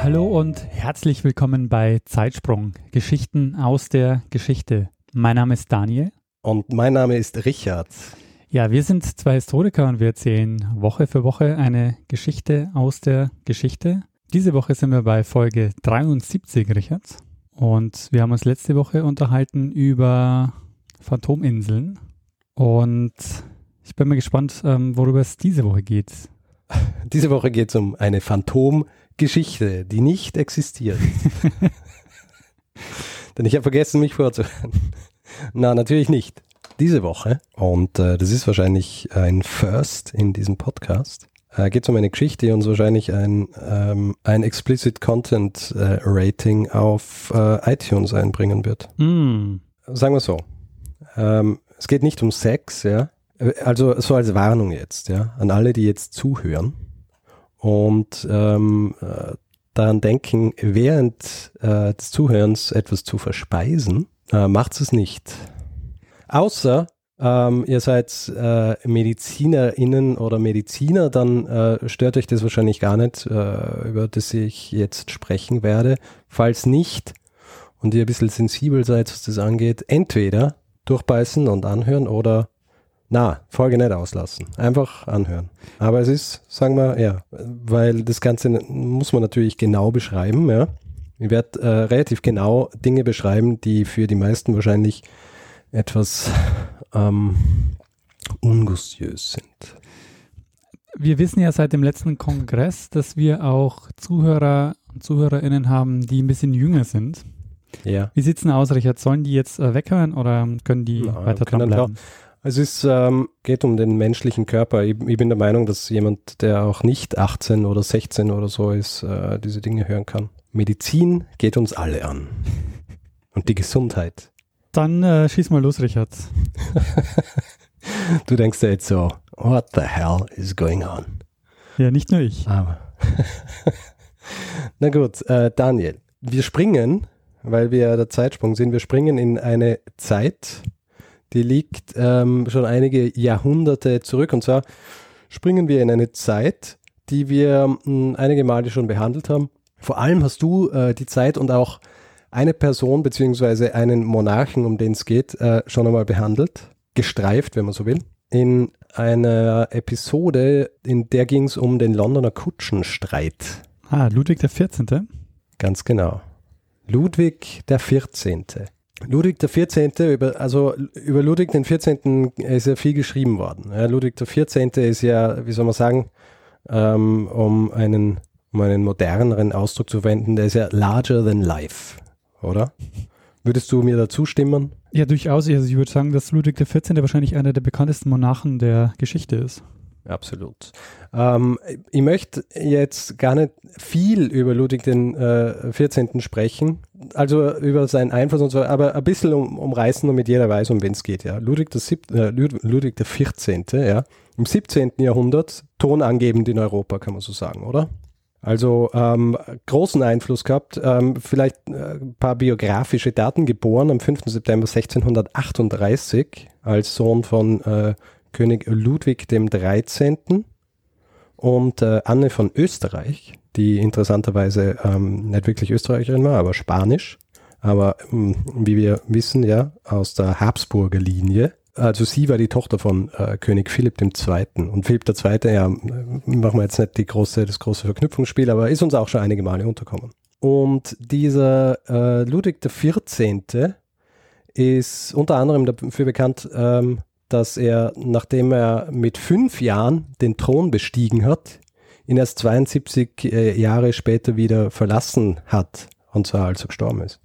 Hallo und herzlich willkommen bei Zeitsprung, Geschichten aus der Geschichte. Mein Name ist Daniel. Und mein Name ist Richard. Ja, wir sind zwei Historiker und wir erzählen Woche für Woche eine Geschichte aus der Geschichte. Diese Woche sind wir bei Folge 73, Richard. Und wir haben uns letzte Woche unterhalten über Phantominseln. Und ich bin mal gespannt, ähm, worüber es diese Woche geht. Diese Woche geht es um eine Phantomgeschichte, die nicht existiert. Denn ich habe vergessen, mich vorzuhören. Na, natürlich nicht. Diese Woche, und äh, das ist wahrscheinlich ein First in diesem Podcast, äh, geht es um eine Geschichte, die uns wahrscheinlich ein, ähm, ein Explicit Content äh, Rating auf äh, iTunes einbringen wird. Mm. Sagen wir so. Ähm, es geht nicht um Sex, ja. Also so als Warnung jetzt, ja, an alle, die jetzt zuhören und ähm, äh, daran denken, während äh, des Zuhörens etwas zu verspeisen, äh, macht es nicht. Außer ähm, ihr seid äh, MedizinerInnen oder Mediziner, dann äh, stört euch das wahrscheinlich gar nicht, äh, über das ich jetzt sprechen werde. Falls nicht und ihr ein bisschen sensibel seid, was das angeht, entweder durchbeißen und anhören oder na, Folge nicht auslassen. Einfach anhören. Aber es ist, sagen wir, ja, weil das Ganze muss man natürlich genau beschreiben, ja. Ich werde äh, relativ genau Dinge beschreiben, die für die meisten wahrscheinlich etwas ähm, ungustiös sind. Wir wissen ja seit dem letzten Kongress, dass wir auch Zuhörer und ZuhörerInnen haben, die ein bisschen jünger sind. Ja. Wie sieht es denn aus, Richard? Sollen die jetzt äh, weghören oder können die Na, weiter können dranbleiben? Es ähm, geht um den menschlichen Körper. Ich, ich, bin der Meinung, dass jemand, der auch nicht 18 oder 16 oder so ist, äh, diese Dinge hören kann. Medizin geht uns alle an. Und die Gesundheit. Dann äh, schieß mal los, Richard. du denkst ja jetzt so, what the hell is going on? Ja, nicht nur ich. Aber. Na gut, äh, Daniel, wir springen, weil wir der Zeitsprung sind, wir springen in eine Zeit, die liegt ähm, schon einige Jahrhunderte zurück. Und zwar springen wir in eine Zeit, die wir mh, einige Male schon behandelt haben. Vor allem hast du äh, die Zeit und auch eine Person beziehungsweise einen Monarchen, um den es geht, äh, schon einmal behandelt, gestreift, wenn man so will, in einer Episode, in der ging es um den Londoner Kutschenstreit. Ah, Ludwig der 14. Ganz genau. Ludwig der 14. Ludwig 14. Über, also über Ludwig 14. ist ja viel geschrieben worden. Ja, Ludwig 14. ist ja, wie soll man sagen, ähm, um einen um einen moderneren Ausdruck zu verwenden, der ist ja larger than life oder? Würdest du mir dazu stimmen? Ja, durchaus. Also ich würde sagen, dass Ludwig XIV. wahrscheinlich einer der bekanntesten Monarchen der Geschichte ist. Absolut. Ähm, ich möchte jetzt gar nicht viel über Ludwig den äh, 14. sprechen, also über seinen Einfluss und so, aber ein bisschen um, umreißen, damit jeder weiß, um wen es geht. Ja. Ludwig, der Sieb, äh, Ludwig der 14. Ja, im 17. Jahrhundert tonangebend in Europa, kann man so sagen, oder? Also ähm, großen Einfluss gehabt, ähm, vielleicht äh, ein paar biografische Daten, geboren am 5. September 1638 als Sohn von äh, König Ludwig dem 13. und äh, Anne von Österreich, die interessanterweise ähm, nicht wirklich Österreicherin war, aber Spanisch, aber ähm, wie wir wissen, ja, aus der Habsburger Linie also sie war die Tochter von äh, König Philipp II. Und Philipp II., ja, machen wir jetzt nicht die große, das große Verknüpfungsspiel, aber ist uns auch schon einige Male unterkommen. Und dieser äh, Ludwig XIV. ist unter anderem dafür bekannt, ähm, dass er, nachdem er mit fünf Jahren den Thron bestiegen hat, ihn erst 72 äh, Jahre später wieder verlassen hat, und zwar als er gestorben ist.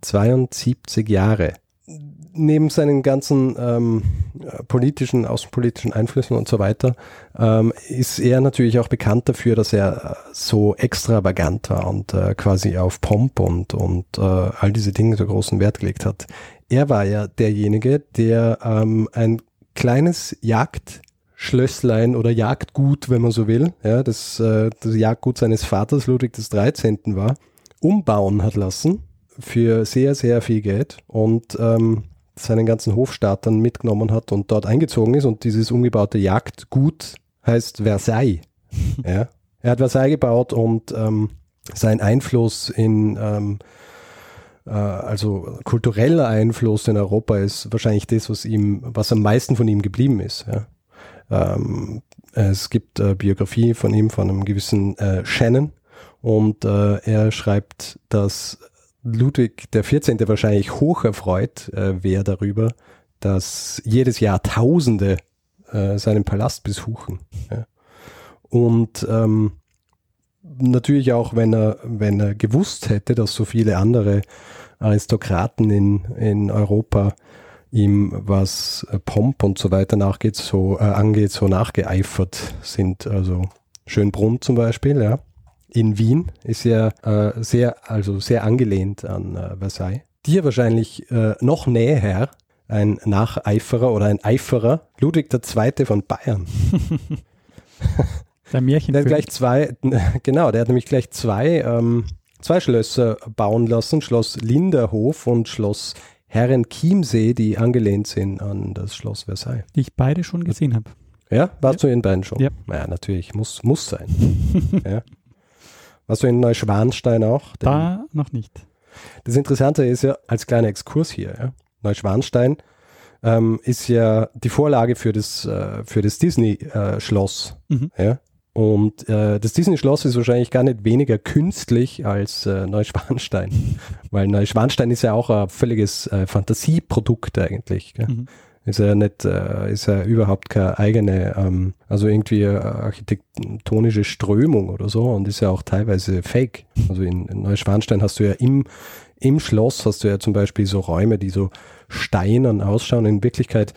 72 Jahre neben seinen ganzen ähm, politischen, außenpolitischen Einflüssen und so weiter, ähm, ist er natürlich auch bekannt dafür, dass er so extravagant war und äh, quasi auf Pomp und, und äh, all diese Dinge so großen Wert gelegt hat. Er war ja derjenige, der ähm, ein kleines Jagdschlösslein oder Jagdgut, wenn man so will, ja, das, äh, das Jagdgut seines Vaters Ludwig des 13. war, umbauen hat lassen für sehr, sehr viel Geld und ähm, seinen ganzen Hofstaat dann mitgenommen hat und dort eingezogen ist. Und dieses umgebaute Jagdgut heißt Versailles. ja. Er hat Versailles gebaut und ähm, sein Einfluss in, ähm, äh, also kultureller Einfluss in Europa ist wahrscheinlich das, was ihm, was am meisten von ihm geblieben ist. Ja. Ähm, es gibt äh, Biografie von ihm, von einem gewissen äh, Shannon und äh, er schreibt, dass Ludwig der 14. wahrscheinlich hoch erfreut äh, wäre darüber, dass jedes Jahr Tausende äh, seinen Palast besuchen. Ja. Und ähm, natürlich auch, wenn er, wenn er gewusst hätte, dass so viele andere Aristokraten in, in Europa ihm, was äh, Pomp und so weiter nachgeht, so äh, angeht, so nachgeeifert sind. Also Schönbrunn zum Beispiel, ja in Wien ist ja äh, sehr, also sehr angelehnt an äh, Versailles. Dir wahrscheinlich äh, noch näher ein Nacheiferer oder ein Eiferer, Ludwig II. von Bayern. Der Märchen. Der hat gleich zwei, genau, der hat nämlich gleich zwei, ähm, zwei Schlösser bauen lassen, Schloss Linderhof und Schloss Herrenchiemsee, die angelehnt sind an das Schloss Versailles. Die ich beide schon gesehen habe. Ja, warst ja. du in beiden schon? Ja. Ja, natürlich, muss, muss sein. ja. Warst du in Neuschwanstein auch? Da noch nicht. Das Interessante ist ja, als kleiner Exkurs hier, ja, Neuschwanstein ähm, ist ja die Vorlage für das, äh, für das Disney-Schloss. Äh, mhm. ja? Und äh, das Disney-Schloss ist wahrscheinlich gar nicht weniger künstlich als äh, Neuschwanstein, weil Neuschwanstein ist ja auch ein völliges äh, Fantasieprodukt eigentlich. Mhm. Ist ja nicht, äh, ist ja überhaupt keine eigene, ähm, also irgendwie architektonische Strömung oder so und ist ja auch teilweise fake. Also in, in Neuschwanstein hast du ja im, im Schloss hast du ja zum Beispiel so Räume, die so steinern ausschauen. In Wirklichkeit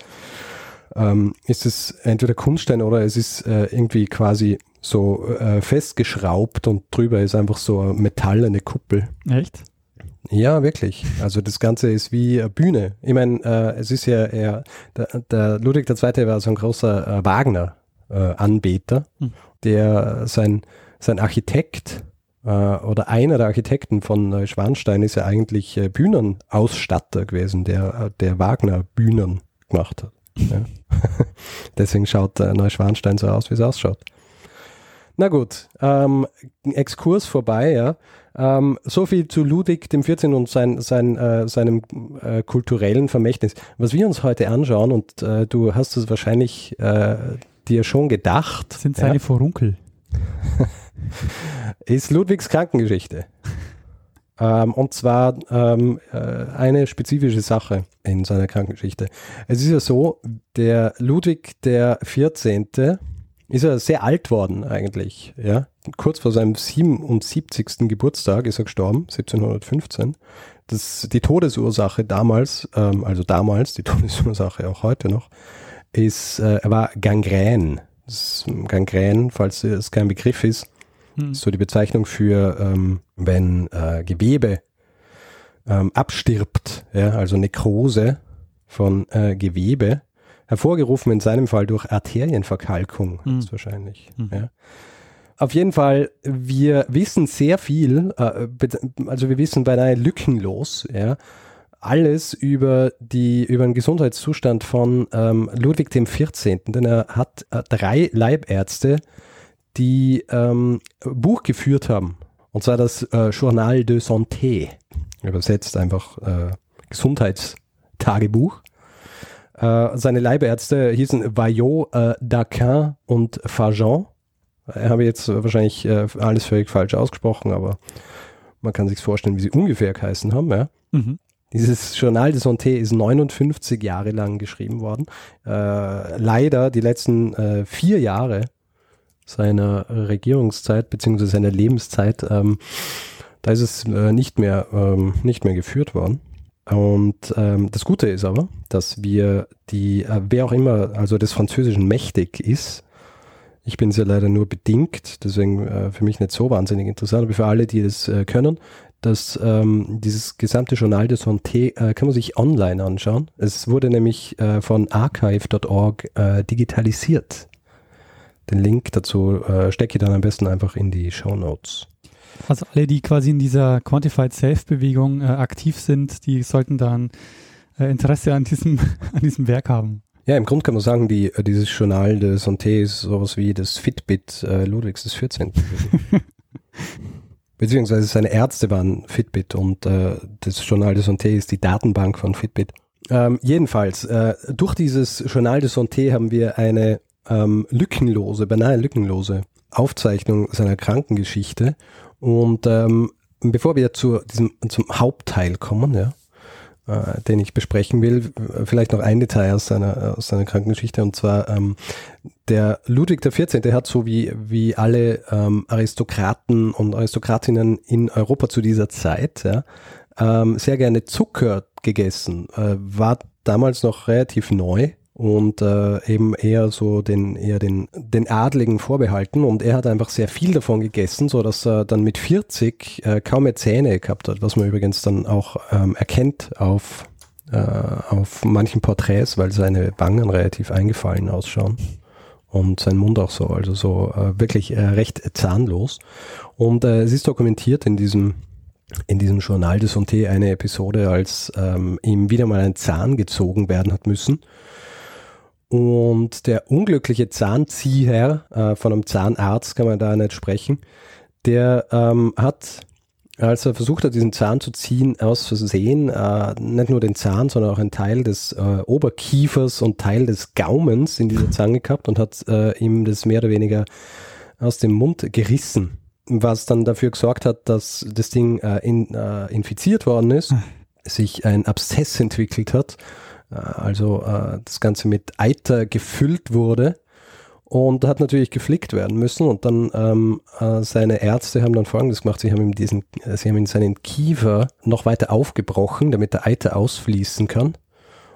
ähm, ist es entweder Kunststein oder es ist äh, irgendwie quasi so äh, festgeschraubt und drüber ist einfach so eine metallene Kuppel. Echt? Ja, wirklich. Also das Ganze ist wie eine Bühne. Ich meine, äh, es ist ja eher, der, der Ludwig II. war so ein großer äh, Wagner-Anbeter, äh, hm. der sein, sein Architekt äh, oder einer der Architekten von Neuschwanstein ist ja eigentlich äh, Bühnenausstatter gewesen, der, äh, der Wagner-Bühnen gemacht hat. Ja. Deswegen schaut Neuschwanstein so aus, wie es ausschaut. Na gut, ähm, Exkurs vorbei, ja. Ähm, so viel zu Ludwig dem 14. und sein, sein, äh, seinem äh, kulturellen Vermächtnis. Was wir uns heute anschauen, und äh, du hast es wahrscheinlich äh, dir schon gedacht. Sind seine ja, Vorunkel. ist Ludwigs Krankengeschichte. Ähm, und zwar ähm, äh, eine spezifische Sache in seiner Krankengeschichte. Es ist ja so, der Ludwig der 14. ist ja sehr alt worden eigentlich, ja kurz vor seinem 77. Geburtstag ist er gestorben, 1715. Das, die Todesursache damals, ähm, also damals, die Todesursache auch heute noch, ist, äh, er war Gangrän. Das Gangrän, falls es kein Begriff ist, hm. ist so die Bezeichnung für, ähm, wenn äh, Gewebe ähm, abstirbt, ja, also Nekrose von äh, Gewebe, hervorgerufen in seinem Fall durch Arterienverkalkung, hm. ist wahrscheinlich. Hm. Ja. Auf jeden Fall, wir wissen sehr viel, äh, also wir wissen beinahe lückenlos, ja, alles über die über den Gesundheitszustand von ähm, Ludwig dem 14., denn er hat äh, drei Leibärzte, die ähm, Buch geführt haben. Und zwar das äh, Journal de Santé, übersetzt einfach äh, Gesundheitstagebuch. Äh, seine Leibärzte hießen Vaillot, äh, Daquin und Fajon. Ich habe jetzt wahrscheinlich äh, alles völlig falsch ausgesprochen, aber man kann sich vorstellen, wie sie ungefähr geheißen haben. Ja? Mhm. Dieses Journal de Santé ist 59 Jahre lang geschrieben worden. Äh, leider die letzten äh, vier Jahre seiner Regierungszeit bzw. seiner Lebenszeit, ähm, da ist es äh, nicht, mehr, ähm, nicht mehr geführt worden. Und ähm, das Gute ist aber, dass wir die, äh, wer auch immer, also des Französischen mächtig ist, ich bin es ja leider nur bedingt, deswegen äh, für mich nicht so wahnsinnig interessant, aber für alle, die das äh, können, dass ähm, dieses gesamte Journal de Santé äh, kann man sich online anschauen. Es wurde nämlich äh, von archive.org äh, digitalisiert. Den Link dazu äh, stecke ich dann am besten einfach in die Show Notes. Also alle, die quasi in dieser Quantified Self-Bewegung äh, aktiv sind, die sollten dann äh, Interesse an diesem, an diesem Werk haben. Ja, im Grunde kann man sagen, die, äh, dieses Journal de Santé ist sowas wie das Fitbit äh, Ludwigs des 14. Beziehungsweise seine Ärzte waren Fitbit und äh, das Journal de Santé ist die Datenbank von Fitbit. Ähm, jedenfalls, äh, durch dieses Journal de Santé haben wir eine ähm, lückenlose, beinahe lückenlose Aufzeichnung seiner Krankengeschichte. Und ähm, bevor wir zu diesem, zum Hauptteil kommen, ja, äh, den ich besprechen will, vielleicht noch ein Detail aus seiner, aus seiner Krankengeschichte, und zwar ähm, der Ludwig XIV., der hat so wie, wie alle ähm, Aristokraten und Aristokratinnen in Europa zu dieser Zeit, ja, ähm, sehr gerne Zucker gegessen, äh, war damals noch relativ neu und äh, eben eher so den eher den den Adligen vorbehalten. Und er hat einfach sehr viel davon gegessen, so dass er dann mit 40 äh, kaum mehr Zähne gehabt hat, was man übrigens dann auch ähm, erkennt auf äh, auf manchen Porträts, weil seine Wangen relativ eingefallen ausschauen und sein Mund auch so, also so äh, wirklich äh, recht zahnlos. Und äh, es ist dokumentiert in diesem in diesem Journal de Santé eine Episode, als ähm, ihm wieder mal ein Zahn gezogen werden hat müssen und der unglückliche Zahnzieher äh, von einem Zahnarzt, kann man da nicht sprechen, der ähm, hat, als er versucht hat, diesen Zahn zu ziehen, aus Versehen äh, nicht nur den Zahn, sondern auch einen Teil des äh, Oberkiefers und Teil des Gaumens in dieser Zange gehabt und hat äh, ihm das mehr oder weniger aus dem Mund gerissen, was dann dafür gesorgt hat, dass das Ding äh, in, äh, infiziert worden ist, hm. sich ein Abszess entwickelt hat also äh, das Ganze mit Eiter gefüllt wurde und hat natürlich geflickt werden müssen und dann ähm, äh, seine Ärzte haben dann folgendes gemacht, sie haben ihm diesen, äh, sie haben ihm seinen Kiefer noch weiter aufgebrochen, damit der Eiter ausfließen kann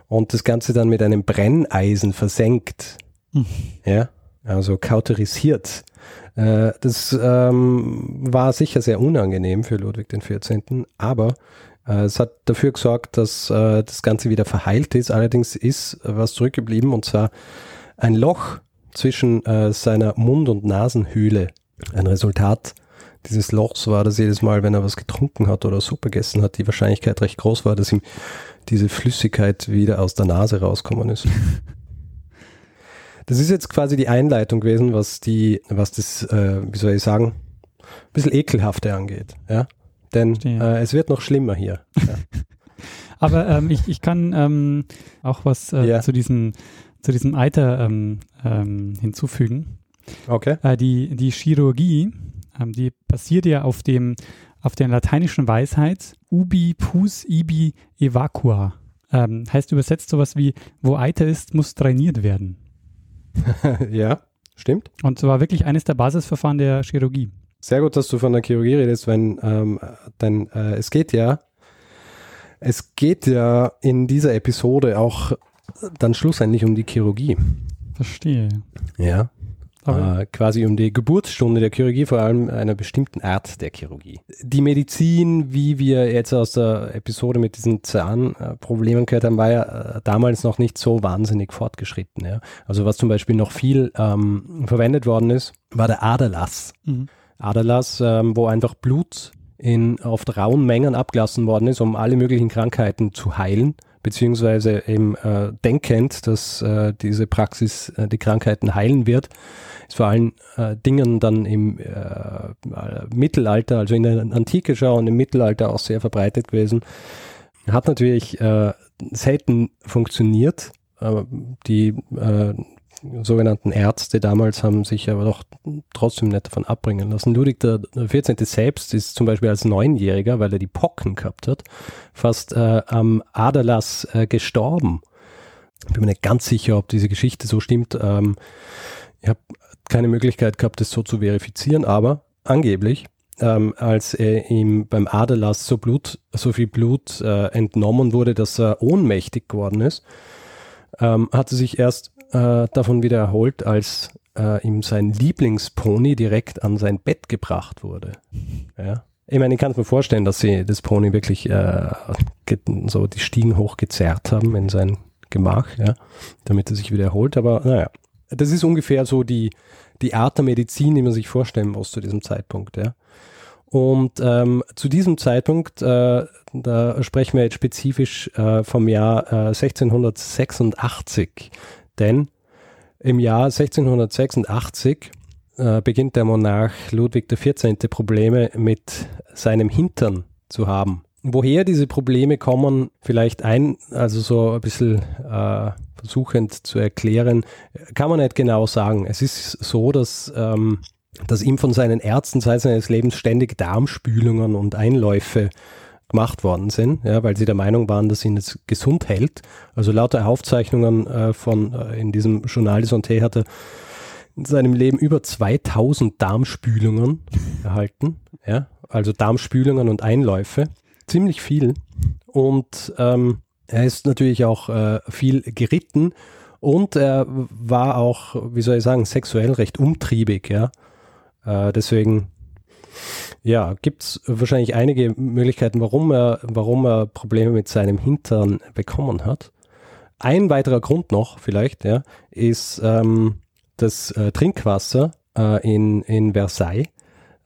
und das Ganze dann mit einem Brenneisen versenkt. Hm. Ja, also kauterisiert. Äh, das ähm, war sicher sehr unangenehm für Ludwig XIV., aber äh, es hat dafür gesorgt, dass äh, das Ganze wieder verheilt ist. Allerdings ist was zurückgeblieben und zwar ein Loch zwischen äh, seiner Mund- und Nasenhöhle. Ein Resultat dieses Lochs war, dass jedes Mal, wenn er was getrunken hat oder Suppe gegessen hat, die Wahrscheinlichkeit recht groß war, dass ihm diese Flüssigkeit wieder aus der Nase rauskommen ist. Das ist jetzt quasi die Einleitung gewesen, was die, was das, äh, wie soll ich sagen, ein bisschen ekelhafte angeht. Ja? Denn äh, es wird noch schlimmer hier. Ja. Aber ähm, ich, ich kann ähm, auch was äh, ja. zu, diesen, zu diesem Eiter ähm, ähm hinzufügen. Okay. Äh, die, die Chirurgie, ähm, die basiert ja auf dem auf der lateinischen Weisheit ubi pus ibi evacua. Ähm, heißt übersetzt sowas wie, wo Eiter ist, muss trainiert werden. ja, stimmt. Und zwar wirklich eines der Basisverfahren der Chirurgie. Sehr gut, dass du von der Chirurgie redest, wenn, ähm, denn äh, es geht ja, es geht ja in dieser Episode auch dann schlussendlich um die Chirurgie. Verstehe. Ja. Äh, quasi um die Geburtsstunde der Chirurgie, vor allem einer bestimmten Art der Chirurgie. Die Medizin, wie wir jetzt aus der Episode mit diesen Zahnproblemen gehört haben, war ja äh, damals noch nicht so wahnsinnig fortgeschritten. Ja? Also was zum Beispiel noch viel ähm, verwendet worden ist, war der Aderlass. Mhm. Aderlass, ähm, wo einfach Blut in, auf rauen Mengen abgelassen worden ist, um alle möglichen Krankheiten zu heilen, beziehungsweise eben äh, denkend, dass äh, diese Praxis äh, die Krankheiten heilen wird, ist vor allen äh, Dingen dann im äh, Mittelalter, also in der Antike schon und im Mittelalter auch sehr verbreitet gewesen. Hat natürlich äh, selten funktioniert. die sogenannten Ärzte damals haben sich aber doch trotzdem nicht davon abbringen lassen. Ludwig 14. selbst ist zum Beispiel als Neunjähriger, weil er die Pocken gehabt hat, fast äh, am Aderlass äh, gestorben. Bin mir nicht ganz sicher, ob diese Geschichte so stimmt. Ähm, ich habe keine Möglichkeit gehabt, das so zu verifizieren, aber angeblich ähm, als er ihm beim Aderlass so Blut, so viel Blut äh, entnommen wurde, dass er ohnmächtig geworden ist, ähm, hat er sich erst äh, davon wieder erholt, als äh, ihm sein Lieblingspony direkt an sein Bett gebracht wurde. Ja. Ich meine, ich kann es mir vorstellen, dass sie das Pony wirklich äh, so die Stiegen hochgezerrt haben in sein Gemach, ja, damit er sich wieder erholt. Aber naja, das ist ungefähr so die, die Art der Medizin, die man sich vorstellen muss zu diesem Zeitpunkt, ja. Und ähm, zu diesem Zeitpunkt, äh, da sprechen wir jetzt spezifisch äh, vom Jahr äh, 1686, denn im Jahr 1686 äh, beginnt der Monarch Ludwig XIV. Probleme mit seinem Hintern zu haben. Woher diese Probleme kommen, vielleicht ein, also so ein bisschen äh, versuchend zu erklären, kann man nicht genau sagen. Es ist so, dass, ähm, dass ihm von seinen Ärzten seit seines Lebens ständig Darmspülungen und Einläufe gemacht worden sind, ja, weil sie der Meinung waren, dass ihn das gesund hält. Also lauter Aufzeichnungen äh, von äh, in diesem Journal de Santé hat er in seinem Leben über 2000 Darmspülungen erhalten, ja, also Darmspülungen und Einläufe ziemlich viel. Und ähm, er ist natürlich auch äh, viel geritten und er war auch, wie soll ich sagen, sexuell recht umtriebig, ja. Äh, deswegen, ja, gibt es wahrscheinlich einige Möglichkeiten, warum er, warum er Probleme mit seinem Hintern bekommen hat. Ein weiterer Grund noch, vielleicht, ja, ist ähm, das äh, Trinkwasser äh, in, in Versailles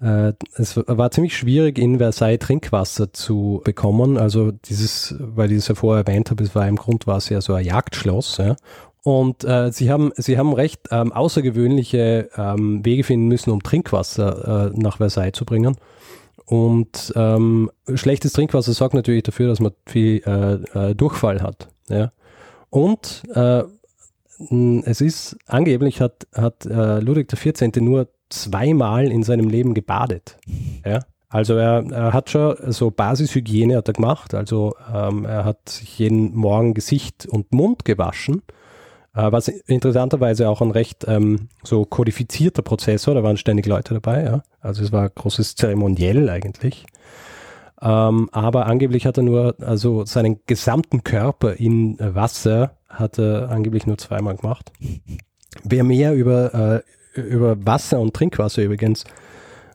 äh, es war ziemlich schwierig, in Versailles Trinkwasser zu bekommen. Also dieses, weil ich es ja vorher erwähnt habe, es war im Grund war es ja so ein Jagdschloss. Ja. Und äh, sie haben sie haben recht ähm, außergewöhnliche ähm, Wege finden müssen, um Trinkwasser äh, nach Versailles zu bringen. Und ähm, schlechtes Trinkwasser sorgt natürlich dafür, dass man viel äh, äh, Durchfall hat. Ja. Und äh, es ist angeblich hat, hat äh, Ludwig XIV. nur zweimal in seinem Leben gebadet. Ja? Also er, er, hat schon so Basishygiene hat er gemacht. Also ähm, er hat sich jeden Morgen Gesicht und Mund gewaschen, was interessanterweise auch ein recht ähm, so kodifizierter Prozess war. Da waren ständig Leute dabei. Ja? Also es war großes Zeremoniell eigentlich. Ähm, aber angeblich hat er nur, also seinen gesamten Körper in Wasser hat er angeblich nur zweimal gemacht. Wer mehr über äh, über Wasser und Trinkwasser übrigens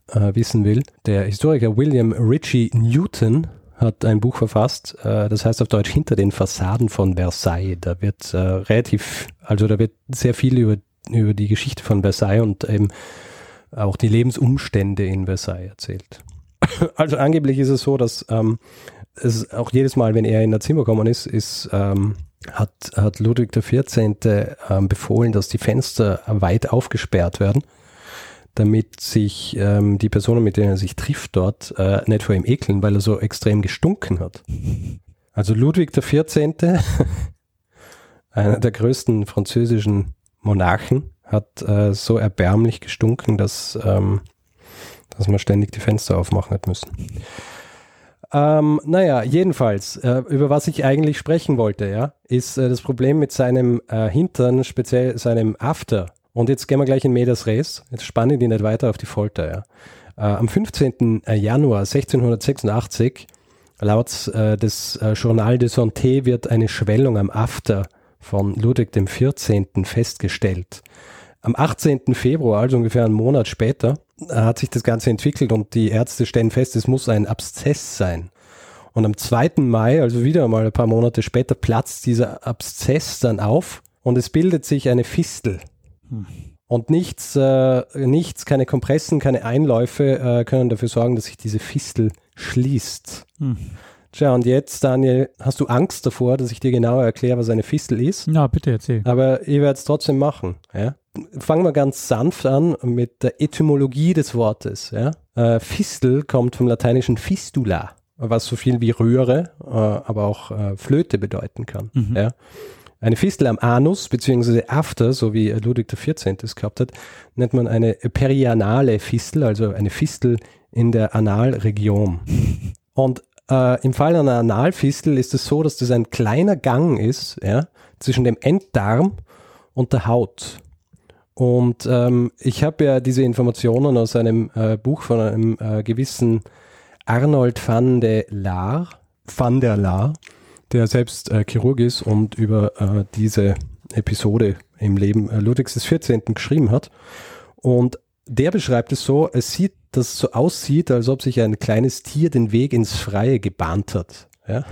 äh, wissen will, der Historiker William Ritchie Newton hat ein Buch verfasst, äh, das heißt auf Deutsch Hinter den Fassaden von Versailles. Da wird äh, relativ, also da wird sehr viel über, über die Geschichte von Versailles und eben auch die Lebensumstände in Versailles erzählt. Also angeblich ist es so, dass ähm, es auch jedes Mal, wenn er in das Zimmer gekommen ist, ist ähm, hat, hat Ludwig XIV. Ähm, befohlen, dass die Fenster weit aufgesperrt werden, damit sich ähm, die Personen, mit denen er sich trifft dort, äh, nicht vor ihm ekeln, weil er so extrem gestunken hat. Also Ludwig XIV., einer der größten französischen Monarchen, hat äh, so erbärmlich gestunken, dass, ähm, dass man ständig die Fenster aufmachen hat müssen. Ähm, naja, jedenfalls, äh, über was ich eigentlich sprechen wollte, ja, ist äh, das Problem mit seinem äh, Hintern, speziell seinem After. Und jetzt gehen wir gleich in Medias Res. Jetzt spannen ich die nicht weiter auf die Folter, ja. Äh, am 15. Äh, Januar 1686, laut äh, des Journal de Santé, wird eine Schwellung am After von Ludwig XIV. festgestellt. Am 18. Februar, also ungefähr einen Monat später, hat sich das Ganze entwickelt und die Ärzte stellen fest, es muss ein Abszess sein. Und am 2. Mai, also wieder mal ein paar Monate später, platzt dieser Abszess dann auf und es bildet sich eine Fistel. Hm. Und nichts, äh, nichts, keine Kompressen, keine Einläufe äh, können dafür sorgen, dass sich diese Fistel schließt. Hm. Tja, und jetzt, Daniel, hast du Angst davor, dass ich dir genauer erkläre, was eine Fistel ist? Ja, bitte erzähl. Aber ich werde es trotzdem machen. Ja? fangen wir ganz sanft an mit der Etymologie des Wortes. Ja? Äh, Fistel kommt vom lateinischen Fistula, was so viel wie Röhre, äh, aber auch äh, Flöte bedeuten kann. Mhm. Ja? Eine Fistel am Anus, beziehungsweise After, so wie Ludwig XIV. es gehabt hat, nennt man eine perianale Fistel, also eine Fistel in der Analregion. Und äh, im Fall einer Analfistel ist es so, dass das ein kleiner Gang ist ja, zwischen dem Enddarm und der Haut. Und ähm, ich habe ja diese Informationen aus einem äh, Buch von einem äh, gewissen Arnold van der Laar, van der Laar, der selbst äh, Chirurg ist und über äh, diese Episode im Leben äh, Ludwigs des 14. geschrieben hat. Und der beschreibt es so, es sieht, dass es so aussieht, als ob sich ein kleines Tier den Weg ins Freie gebahnt hat. Ja?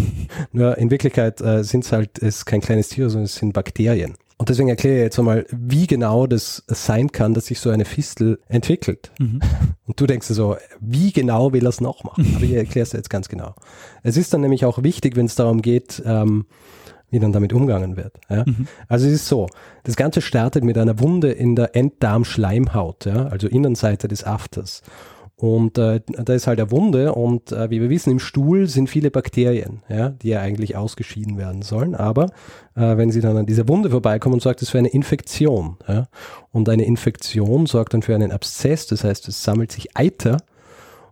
Nur in Wirklichkeit äh, sind es halt, es ist kein kleines Tier, sondern es sind Bakterien. Und deswegen erkläre ich jetzt einmal, wie genau das sein kann, dass sich so eine Fistel entwickelt. Mhm. Und du denkst so, wie genau will er es noch machen? Aber ich erkläre es jetzt ganz genau. Es ist dann nämlich auch wichtig, wenn es darum geht, ähm, wie dann damit umgegangen wird. Ja? Mhm. Also es ist so, das Ganze startet mit einer Wunde in der Enddarmschleimhaut, ja? also Innenseite des Afters. Und äh, da ist halt eine Wunde und äh, wie wir wissen, im Stuhl sind viele Bakterien, ja, die ja eigentlich ausgeschieden werden sollen. Aber äh, wenn sie dann an dieser Wunde vorbeikommen, sorgt es für eine Infektion. Ja? Und eine Infektion sorgt dann für einen Abszess, das heißt, es sammelt sich Eiter.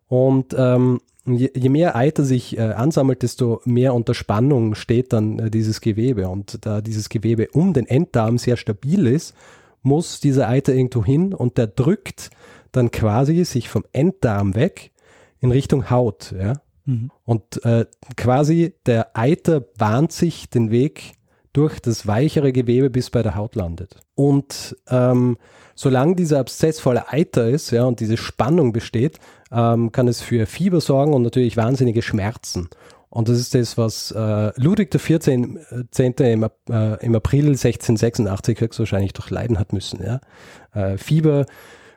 Und ähm, je, je mehr Eiter sich äh, ansammelt, desto mehr unter Spannung steht dann äh, dieses Gewebe. Und da dieses Gewebe um den Enddarm sehr stabil ist, muss dieser Eiter irgendwo hin und der drückt dann quasi sich vom Enddarm weg in Richtung Haut. Ja? Mhm. Und äh, quasi der Eiter bahnt sich den Weg durch das weichere Gewebe bis bei der Haut landet. Und ähm, solange dieser Abszess voller Eiter ist ja, und diese Spannung besteht, ähm, kann es für Fieber sorgen und natürlich wahnsinnige Schmerzen. Und das ist das, was äh, Ludwig XIV. Im, äh, im, April 1686 höchstwahrscheinlich durchleiden hat müssen. Ja? Äh, Fieber,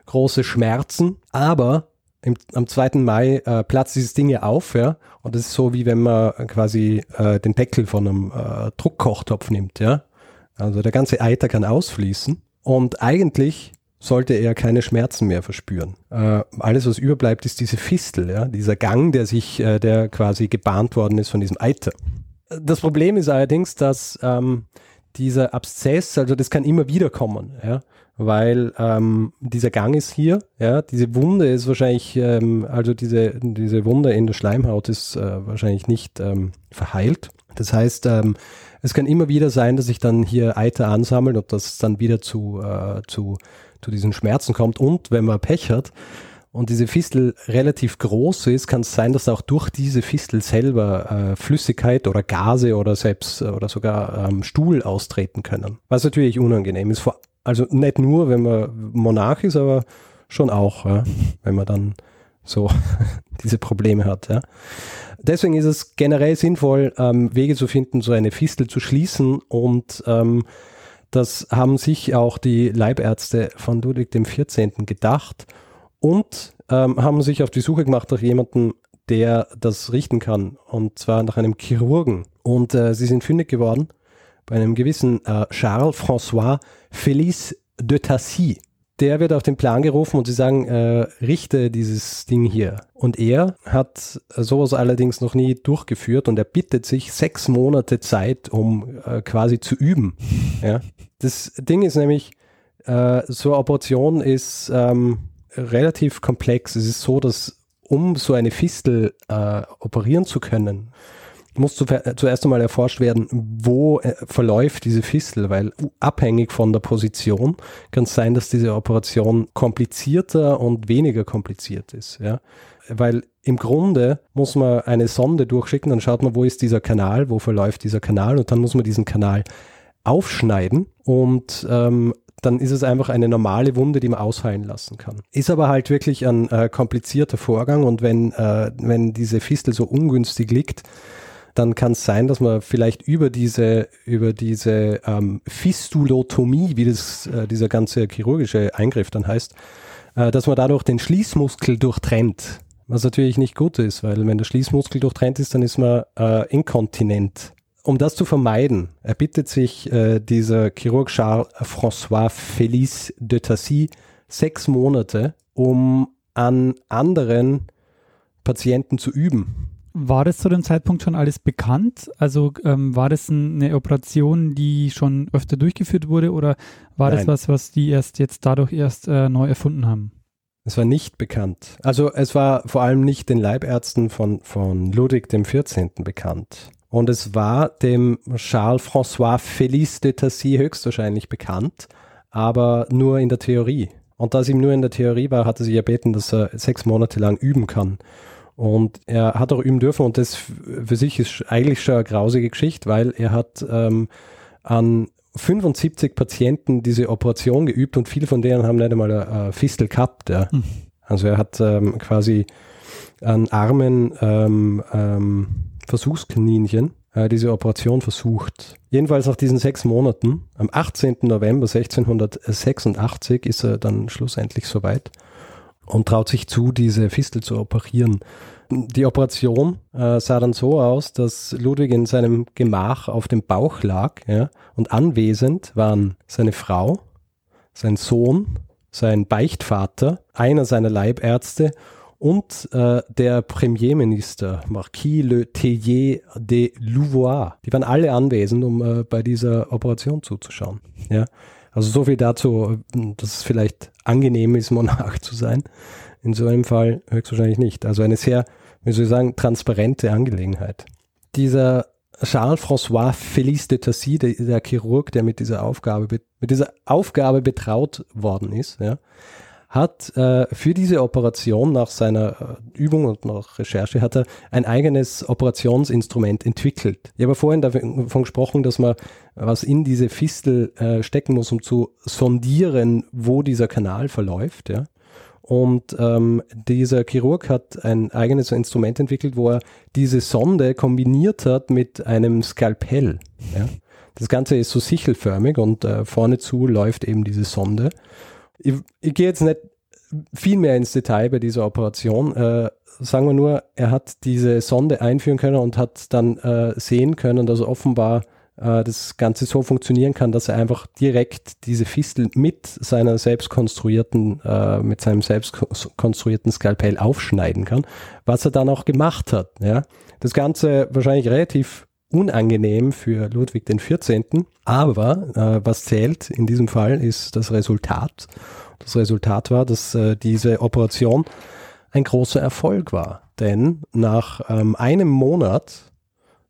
große Schmerzen, aber im, am 2. Mai äh, platzt dieses Ding ja auf, ja. Und das ist so, wie wenn man quasi äh, den Deckel von einem äh, Druckkochtopf nimmt, ja. Also der ganze Eiter kann ausfließen. Und eigentlich sollte er keine Schmerzen mehr verspüren. Äh, alles, was überbleibt, ist diese Fistel, ja, dieser Gang, der sich, äh, der quasi gebahnt worden ist von diesem Eiter. Das Problem ist allerdings, dass ähm, dieser Abszess, also das kann immer wieder kommen, ja, weil ähm, dieser Gang ist hier, ja, diese Wunde ist wahrscheinlich, ähm, also diese, diese Wunde in der Schleimhaut ist äh, wahrscheinlich nicht ähm, verheilt. Das heißt, ähm, es kann immer wieder sein, dass sich dann hier Eiter ansammelt und das dann wieder zu, äh, zu zu diesen Schmerzen kommt. Und wenn man Pech hat und diese Fistel relativ groß ist, kann es sein, dass auch durch diese Fistel selber äh, Flüssigkeit oder Gase oder selbst äh, oder sogar ähm, Stuhl austreten können. Was natürlich unangenehm ist. Also nicht nur, wenn man Monarch ist, aber schon auch, ja, wenn man dann so diese Probleme hat. Ja. Deswegen ist es generell sinnvoll, ähm, Wege zu finden, so eine Fistel zu schließen und ähm, das haben sich auch die Leibärzte von Ludwig XIV. gedacht und ähm, haben sich auf die Suche gemacht nach jemandem, der das richten kann. Und zwar nach einem Chirurgen. Und äh, sie sind fündig geworden bei einem gewissen äh, Charles François Félix de Tassy der wird auf den Plan gerufen und sie sagen, äh, richte dieses Ding hier. Und er hat sowas allerdings noch nie durchgeführt und er bittet sich sechs Monate Zeit, um äh, quasi zu üben. Ja? Das Ding ist nämlich, äh, so eine Operation ist ähm, relativ komplex. Es ist so, dass um so eine Fistel äh, operieren zu können, muss zuerst einmal erforscht werden, wo äh, verläuft diese Fistel, weil abhängig von der Position kann es sein, dass diese Operation komplizierter und weniger kompliziert ist. Ja? Weil im Grunde muss man eine Sonde durchschicken, dann schaut man, wo ist dieser Kanal, wo verläuft dieser Kanal und dann muss man diesen Kanal aufschneiden und ähm, dann ist es einfach eine normale Wunde, die man ausheilen lassen kann. Ist aber halt wirklich ein äh, komplizierter Vorgang und wenn, äh, wenn diese Fistel so ungünstig liegt, dann kann es sein, dass man vielleicht über diese, über diese ähm, Fistulotomie, wie das, äh, dieser ganze chirurgische Eingriff dann heißt, äh, dass man dadurch den Schließmuskel durchtrennt. Was natürlich nicht gut ist, weil wenn der Schließmuskel durchtrennt ist, dann ist man äh, inkontinent. Um das zu vermeiden, erbittet sich äh, dieser Chirurg Charles François Félix de Tassy sechs Monate, um an anderen Patienten zu üben. War das zu dem Zeitpunkt schon alles bekannt? Also ähm, war das eine Operation, die schon öfter durchgeführt wurde oder war Nein. das was, was die erst jetzt dadurch erst äh, neu erfunden haben? Es war nicht bekannt. Also es war vor allem nicht den Leibärzten von, von Ludwig XIV. bekannt. Und es war dem Charles François Félix de Tassy höchstwahrscheinlich bekannt, aber nur in der Theorie. Und da es ihm nur in der Theorie war, hat er sich erbeten, dass er sechs Monate lang üben kann. Und er hat auch üben dürfen und das für sich ist eigentlich schon eine grausige Geschichte, weil er hat ähm, an 75 Patienten diese Operation geübt und viele von denen haben nicht einmal eine Fistel gehabt. Ja. Mhm. Also er hat ähm, quasi an armen ähm, ähm, Versuchskaninchen äh, diese Operation versucht. Jedenfalls nach diesen sechs Monaten, am 18. November 1686 ist er dann schlussendlich soweit und traut sich zu, diese Fistel zu operieren. Die Operation äh, sah dann so aus, dass Ludwig in seinem Gemach auf dem Bauch lag ja, und anwesend waren seine Frau, sein Sohn, sein Beichtvater, einer seiner Leibärzte und äh, der Premierminister Marquis Le Tellier de Louvois. Die waren alle anwesend, um äh, bei dieser Operation zuzuschauen. Ja? Also so viel dazu, dass es vielleicht angenehm ist, Monarch zu sein. In so einem Fall höchstwahrscheinlich nicht. Also eine sehr, wie soll ich sagen, transparente Angelegenheit. Dieser Charles-François Félix de Tassy, der, der, Chirurg, der mit dieser Aufgabe, mit dieser Aufgabe betraut worden ist, ja, hat äh, für diese Operation nach seiner äh, Übung und nach Recherche hat er ein eigenes Operationsinstrument entwickelt. Ich habe vorhin davon gesprochen, dass man was in diese Fistel äh, stecken muss, um zu sondieren, wo dieser Kanal verläuft. Ja. Und ähm, dieser Chirurg hat ein eigenes Instrument entwickelt, wo er diese Sonde kombiniert hat mit einem Skalpell. Ja. Das Ganze ist so sichelförmig und äh, vorne zu läuft eben diese Sonde. Ich, ich gehe jetzt nicht viel mehr ins Detail bei dieser Operation. Äh, sagen wir nur, er hat diese Sonde einführen können und hat dann äh, sehen können, dass offenbar äh, das Ganze so funktionieren kann, dass er einfach direkt diese Fistel mit seiner selbst konstruierten, äh, mit seinem selbst konstruierten Skalpell aufschneiden kann, was er dann auch gemacht hat. Ja. Das Ganze wahrscheinlich relativ unangenehm für Ludwig XIV. Aber äh, was zählt in diesem Fall ist das Resultat. Das Resultat war, dass äh, diese Operation ein großer Erfolg war. Denn nach ähm, einem Monat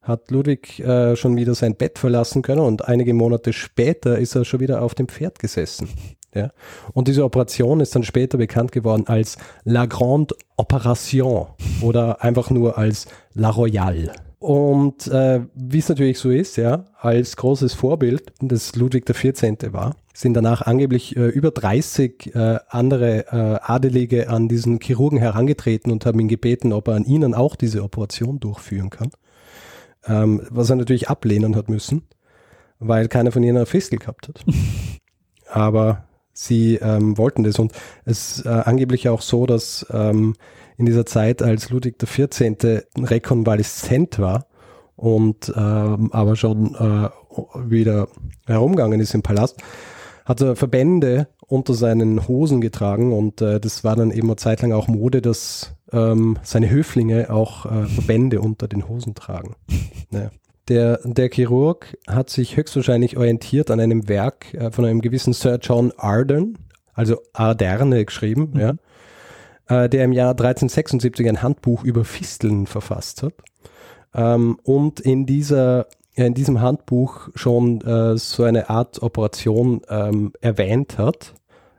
hat Ludwig äh, schon wieder sein Bett verlassen können und einige Monate später ist er schon wieder auf dem Pferd gesessen. Ja? Und diese Operation ist dann später bekannt geworden als La Grande Operation oder einfach nur als La Royale. Und äh, wie es natürlich so ist, ja, als großes Vorbild, das Ludwig XIV. war, sind danach angeblich äh, über 30 äh, andere äh, Adelige an diesen Chirurgen herangetreten und haben ihn gebeten, ob er an ihnen auch diese Operation durchführen kann. Ähm, was er natürlich ablehnen hat müssen, weil keiner von ihnen eine Fistel gehabt hat. Aber sie ähm, wollten das und es ist äh, angeblich auch so, dass ähm, in dieser Zeit, als Ludwig XIV. rekonvaleszent war und ähm, aber schon äh, wieder herumgegangen ist im Palast, hat er Verbände unter seinen Hosen getragen und äh, das war dann eben eine Zeit lang auch Mode, dass ähm, seine Höflinge auch äh, Verbände unter den Hosen tragen. Naja. Der, der Chirurg hat sich höchstwahrscheinlich orientiert an einem Werk äh, von einem gewissen Sir John Arden, also Arderne geschrieben, mhm. ja, äh, der im Jahr 1376 ein Handbuch über Fisteln verfasst hat. Ähm, und in dieser in diesem Handbuch schon äh, so eine Art Operation ähm, erwähnt hat.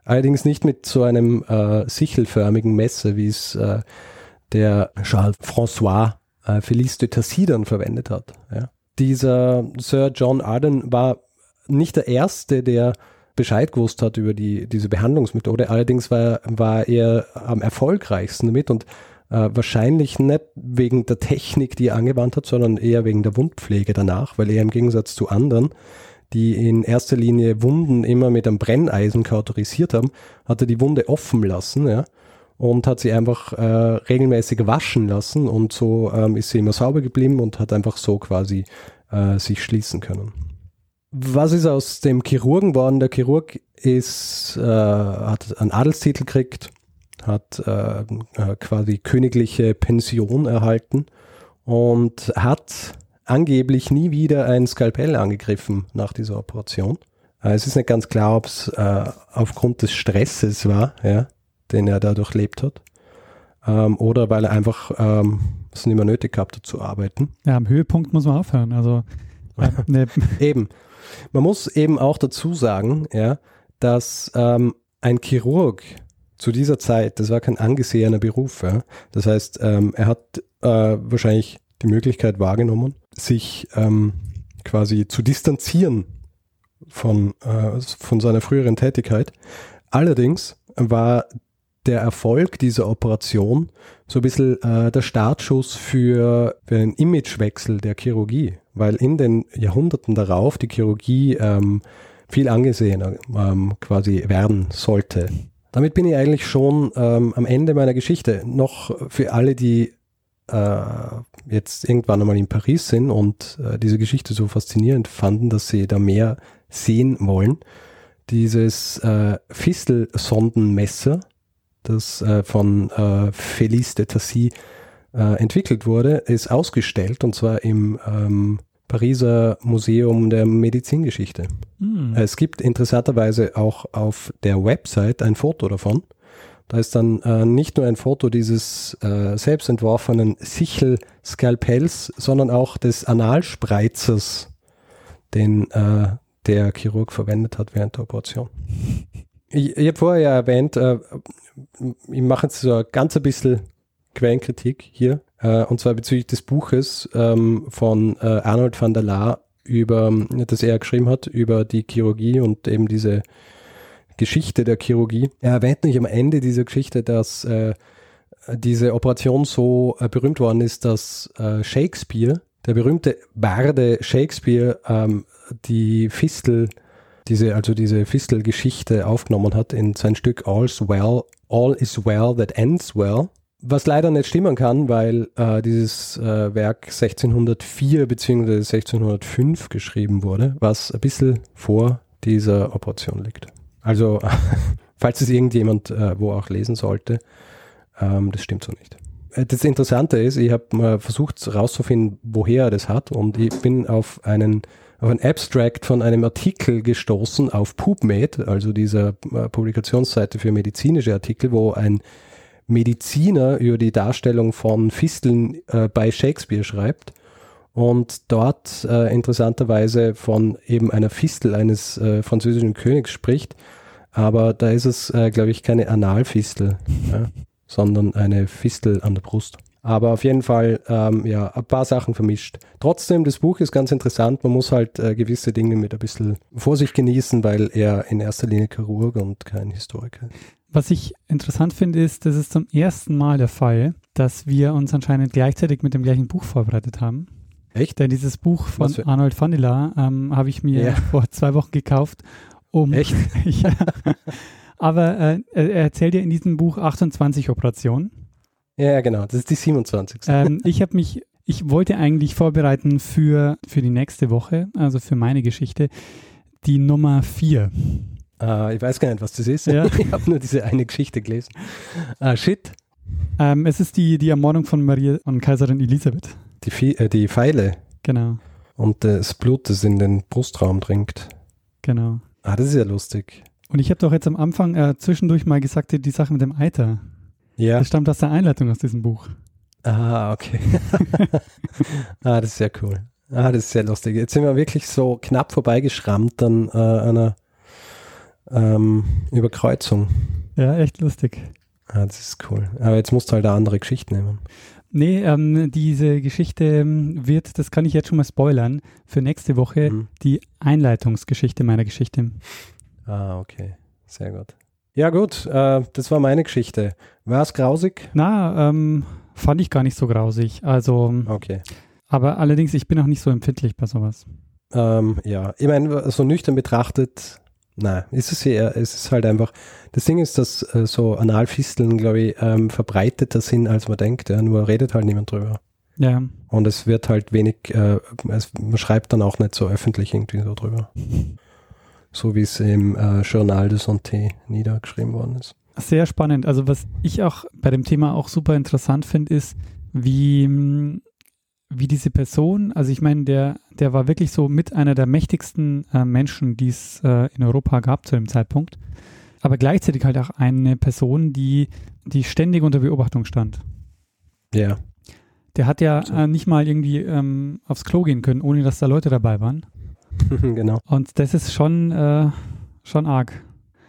Allerdings nicht mit so einem äh, sichelförmigen Messer, wie es äh, der Charles François äh, Félix de Tassy dann verwendet hat. Ja. Dieser Sir John Arden war nicht der Erste, der Bescheid gewusst hat über die, diese Behandlungsmethode. Allerdings war, war er am erfolgreichsten damit und äh, wahrscheinlich nicht wegen der Technik, die er angewandt hat, sondern eher wegen der Wundpflege danach, weil er im Gegensatz zu anderen, die in erster Linie Wunden immer mit einem Brenneisen kautorisiert haben, hat er die Wunde offen lassen, ja, und hat sie einfach äh, regelmäßig waschen lassen und so ähm, ist sie immer sauber geblieben und hat einfach so quasi äh, sich schließen können was ist aus dem Chirurgen geworden? Der Chirurg ist, äh, hat einen Adelstitel gekriegt, hat äh, äh, quasi königliche Pension erhalten und hat angeblich nie wieder ein Skalpell angegriffen nach dieser Operation. Äh, es ist nicht ganz klar, ob es äh, aufgrund des Stresses war, ja, den er da durchlebt hat, ähm, oder weil er einfach ähm, es nicht mehr nötig gehabt hat zu arbeiten. Ja, am Höhepunkt muss man aufhören. Also äh, ne. eben. Man muss eben auch dazu sagen, ja, dass ähm, ein Chirurg zu dieser Zeit, das war kein angesehener Beruf. Ja? Das heißt, ähm, er hat äh, wahrscheinlich die Möglichkeit wahrgenommen, sich ähm, quasi zu distanzieren von, äh, von seiner früheren Tätigkeit. Allerdings war der Erfolg dieser Operation so ein bisschen äh, der Startschuss für, für einen Imagewechsel der Chirurgie, weil in den Jahrhunderten darauf die Chirurgie ähm, viel angesehener ähm, quasi werden sollte. Damit bin ich eigentlich schon ähm, am Ende meiner Geschichte. Noch für alle, die äh, jetzt irgendwann einmal in Paris sind und äh, diese Geschichte so faszinierend fanden, dass sie da mehr sehen wollen. Dieses äh, Fistel-Sondenmesser, das äh, von äh, Félix de Tassy äh, entwickelt wurde, ist ausgestellt und zwar im ähm, Pariser Museum der Medizingeschichte. Mhm. Es gibt interessanterweise auch auf der Website ein Foto davon. Da ist dann äh, nicht nur ein Foto dieses äh, selbstentworfenen Sichel-Skalpells, sondern auch des Analspreizers, den äh, der Chirurg verwendet hat während der Operation. Ich, ich habe vorher ja erwähnt, äh, ich mache jetzt so ein ganz ein bisschen Quellenkritik hier, äh, und zwar bezüglich des Buches ähm, von äh, Arnold van der Laar über, das er geschrieben hat, über die Chirurgie und eben diese Geschichte der Chirurgie. Er erwähnt nicht am Ende dieser Geschichte, dass äh, diese Operation so äh, berühmt worden ist, dass äh, Shakespeare, der berühmte Barde Shakespeare, ähm, die Fistel, diese, also diese Fistel-Geschichte aufgenommen hat in sein Stück All's Well, All is Well that Ends Well. Was leider nicht stimmen kann, weil äh, dieses äh, Werk 1604 bzw. 1605 geschrieben wurde, was ein bisschen vor dieser Operation liegt. Also, falls es irgendjemand äh, wo auch lesen sollte, ähm, das stimmt so nicht. Äh, das Interessante ist, ich habe versucht herauszufinden, woher er das hat und ich bin auf einen auf ein Abstract von einem Artikel gestoßen auf PubMed, also dieser äh, Publikationsseite für medizinische Artikel, wo ein Mediziner über die Darstellung von Fisteln äh, bei Shakespeare schreibt und dort äh, interessanterweise von eben einer Fistel eines äh, französischen Königs spricht. Aber da ist es, äh, glaube ich, keine Analfistel, ja, sondern eine Fistel an der Brust. Aber auf jeden Fall, ähm, ja, ein paar Sachen vermischt. Trotzdem, das Buch ist ganz interessant. Man muss halt äh, gewisse Dinge mit ein bisschen Vorsicht genießen, weil er in erster Linie Chirurg und kein Historiker ist. Was ich interessant finde, ist, das ist zum ersten Mal der Fall, dass wir uns anscheinend gleichzeitig mit dem gleichen Buch vorbereitet haben. Echt? Denn dieses Buch von Arnold Vanilla ähm, habe ich mir ja. vor zwei Wochen gekauft. Um, Echt? ja. Aber äh, er erzählt ja in diesem Buch 28 Operationen. Ja, genau. Das ist die 27. Ähm, ich habe mich, ich wollte eigentlich vorbereiten für, für die nächste Woche, also für meine Geschichte, die Nummer 4. Uh, ich weiß gar nicht, was das ist. Ja. Ich habe nur diese eine Geschichte gelesen. Uh, shit. Ähm, es ist die, die Ermordung von Maria und Kaiserin Elisabeth. Die, äh, die Pfeile. Genau. Und das Blut, das in den Brustraum dringt. Genau. Ah, das ist ja lustig. Und ich habe doch jetzt am Anfang äh, zwischendurch mal gesagt, die, die Sache mit dem Eiter. Ja. Das stammt aus der Einleitung aus diesem Buch. Ah, okay. ah, das ist sehr cool. Ah, das ist sehr lustig. Jetzt sind wir wirklich so knapp vorbeigeschrammt an äh, einer ähm, Überkreuzung. Ja, echt lustig. Ah, das ist cool. Aber jetzt musst du halt eine andere Geschichte nehmen. Nee, ähm, diese Geschichte ähm, wird, das kann ich jetzt schon mal spoilern, für nächste Woche mhm. die Einleitungsgeschichte meiner Geschichte. Ah, okay. Sehr gut. Ja, gut, äh, das war meine Geschichte. War es grausig? Na, ähm, fand ich gar nicht so grausig. Also, okay. Aber allerdings, ich bin auch nicht so empfindlich bei sowas. Ähm, ja, ich meine, so nüchtern betrachtet, nein, ist es eher, es ist halt einfach, das Ding ist, dass äh, so Analfisteln, glaube ich, ähm, verbreiteter sind, als man denkt, ja, nur redet halt niemand drüber. Ja. Und es wird halt wenig, äh, es, man schreibt dann auch nicht so öffentlich irgendwie so drüber. So wie es im äh, Journal de Santé niedergeschrieben worden ist. Sehr spannend. Also was ich auch bei dem Thema auch super interessant finde, ist, wie wie diese Person, also ich meine, der, der war wirklich so mit einer der mächtigsten äh, Menschen, die es äh, in Europa gab zu dem Zeitpunkt, aber gleichzeitig halt auch eine Person, die, die ständig unter Beobachtung stand. Ja. Der hat ja äh, nicht mal irgendwie ähm, aufs Klo gehen können, ohne dass da Leute dabei waren. genau. Und das ist schon, äh, schon arg.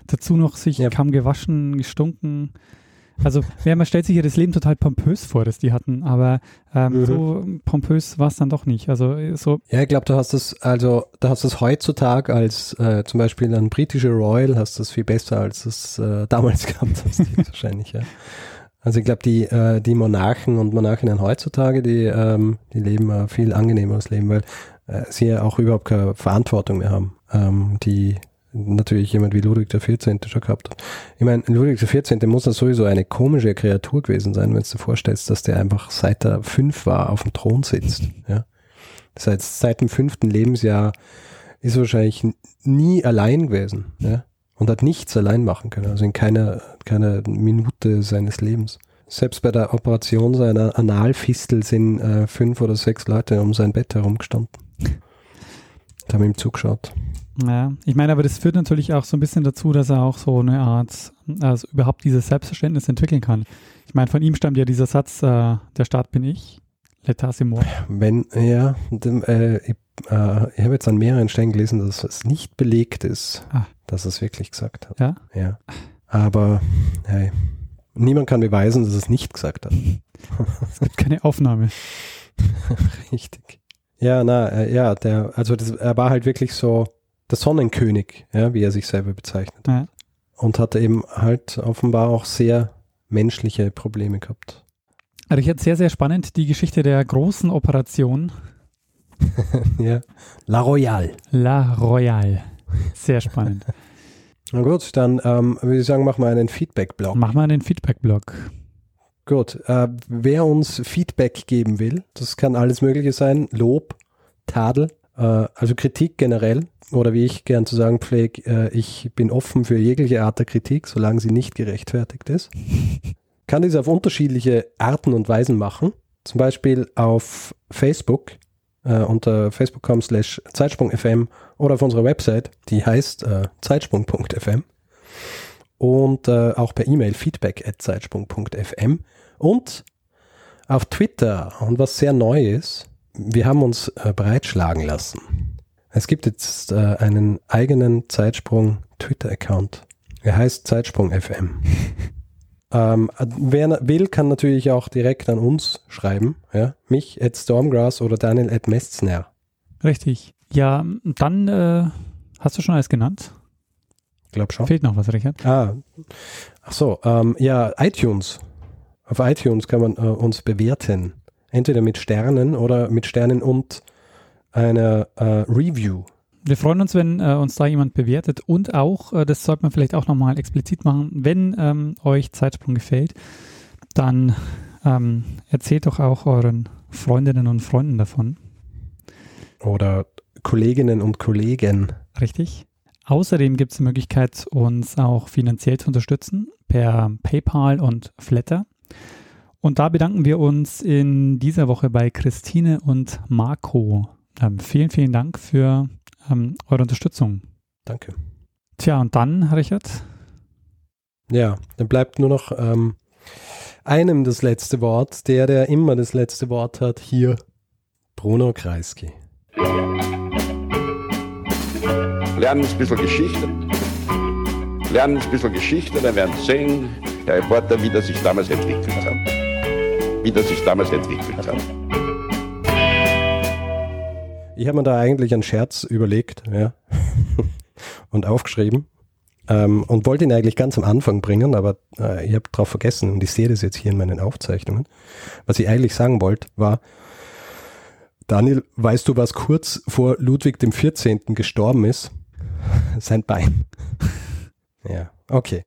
dazu noch sich Ja. kaum gewaschen, gestunken. Also ja, man stellt sich ja das Leben total pompös vor, das die hatten, aber ähm, Mhm. so pompös war es dann doch nicht. Also äh, so, Ja, ich glaube, du hast das, also du hast das heutzutage als äh, zum Beispiel ein britischer Royal, hast das viel besser, als es äh, damals gehabt hast, wahrscheinlich, ja. Also ich glaube, die, äh, die Monarchen und Monarchinnen heutzutage, die, ähm, die leben ein viel angenehmeres Leben, weil sie ja auch überhaupt keine Verantwortung mehr haben, ähm, die natürlich jemand wie Ludwig XIV. schon gehabt hat. Ich meine, Ludwig XIV. muss ja sowieso eine komische Kreatur gewesen sein, wenn du dir vorstellst, dass der einfach seit er fünf war auf dem Thron sitzt. Ja? Das heißt, seit dem fünften Lebensjahr ist er wahrscheinlich nie allein gewesen. Ja? Und hat nichts allein machen können, also in keiner, keiner Minute seines Lebens. Selbst bei der Operation seiner Analfistel sind äh, fünf oder sechs Leute um sein Bett herumgestanden. Haben ihm zugeschaut. ja, ich meine, aber das führt natürlich auch so ein bisschen dazu, dass er auch so eine Art, also überhaupt dieses Selbstverständnis entwickeln kann. Ich meine, von ihm stammt ja dieser Satz, äh, der Staat bin ich, l'état c'est moi. Wenn, ja, dem, äh, ich, äh, ich habe jetzt an mehreren Stellen gelesen, dass es nicht belegt ist, Ah. dass er es wirklich gesagt hat. Ja? Ja. Aber hey, niemand kann beweisen, dass er es nicht gesagt hat. Es gibt keine Aufnahme. Richtig. Ja, na, äh, ja, der, also das, er war halt wirklich so der Sonnenkönig, ja, wie er sich selber bezeichnet. Ja. Und hatte eben halt offenbar auch sehr menschliche Probleme gehabt. Richard, sehr, sehr spannend, die Geschichte der großen Operation ja. La Royale. La Royale. Sehr spannend. Na gut, dann ähm, würde ich sagen, machen wir einen Feedback-Blog. Mach mal den Feedback-Blog. Gut, äh, wer uns Feedback geben will, das kann alles Mögliche sein, Lob, Tadel, äh, also Kritik generell oder wie ich gern zu sagen pflege, äh, ich bin offen für jegliche Art der Kritik, solange sie nicht gerechtfertigt ist. Kann dies auf unterschiedliche Arten und Weisen machen, zum Beispiel auf Facebook äh, unter facebook.com slash zeitsprung.fm oder auf unserer Website, die heißt äh, zeitsprung.fm und äh, auch per E-Mail feedback at zeitsprung.fm und auf Twitter. Und was sehr neu ist, wir haben uns äh, breitschlagen lassen. Es gibt jetzt äh, einen eigenen Zeitsprung Twitter-Account. Er heißt Zeitsprung FM. ähm, wer will, kann natürlich auch direkt an uns schreiben. Ja? Mich at Stormgrass oder Daniel at Mestner. Richtig. Ja, dann äh, hast du schon alles genannt. Glaub schon. Fehlt noch was, Richard? Ah, ach so, ähm, ja, iTunes. Auf iTunes kann man äh, uns bewerten. Entweder mit Sternen oder mit Sternen und einer äh, Review. Wir freuen uns, wenn äh, uns da jemand bewertet und auch, äh, das sollte man vielleicht auch nochmal explizit machen, wenn ähm, euch Zeitsprung gefällt, dann ähm, erzählt doch auch euren Freundinnen und Freunden davon. Oder Kolleginnen und Kollegen. Richtig. Außerdem gibt es die Möglichkeit, uns auch finanziell zu unterstützen per PayPal und Flatter. Und da bedanken wir uns in dieser Woche bei Christine und Marco. Ähm, vielen, vielen Dank für ähm, eure Unterstützung. Danke. Tja, und dann, Richard, Ja, dann bleibt nur noch ähm, einem das letzte Wort. Der, der immer das letzte Wort hat, hier Bruno Kreisky. Lernen ein bisschen Geschichte. Lernen ein bisschen Geschichte, dann werden sehen, der Reporter, wie das sich damals entwickelt hat. Wie das sich damals entwickelt hat. Ich habe mir da eigentlich einen Scherz überlegt ja, und aufgeschrieben ähm, und wollte ihn eigentlich ganz am Anfang bringen, aber äh, ich habe drauf vergessen und ich sehe das jetzt hier in meinen Aufzeichnungen. Was ich eigentlich sagen wollte, war, Daniel, weißt du, was kurz vor Ludwig dem 14. gestorben ist? Sein Bein. ja, okay.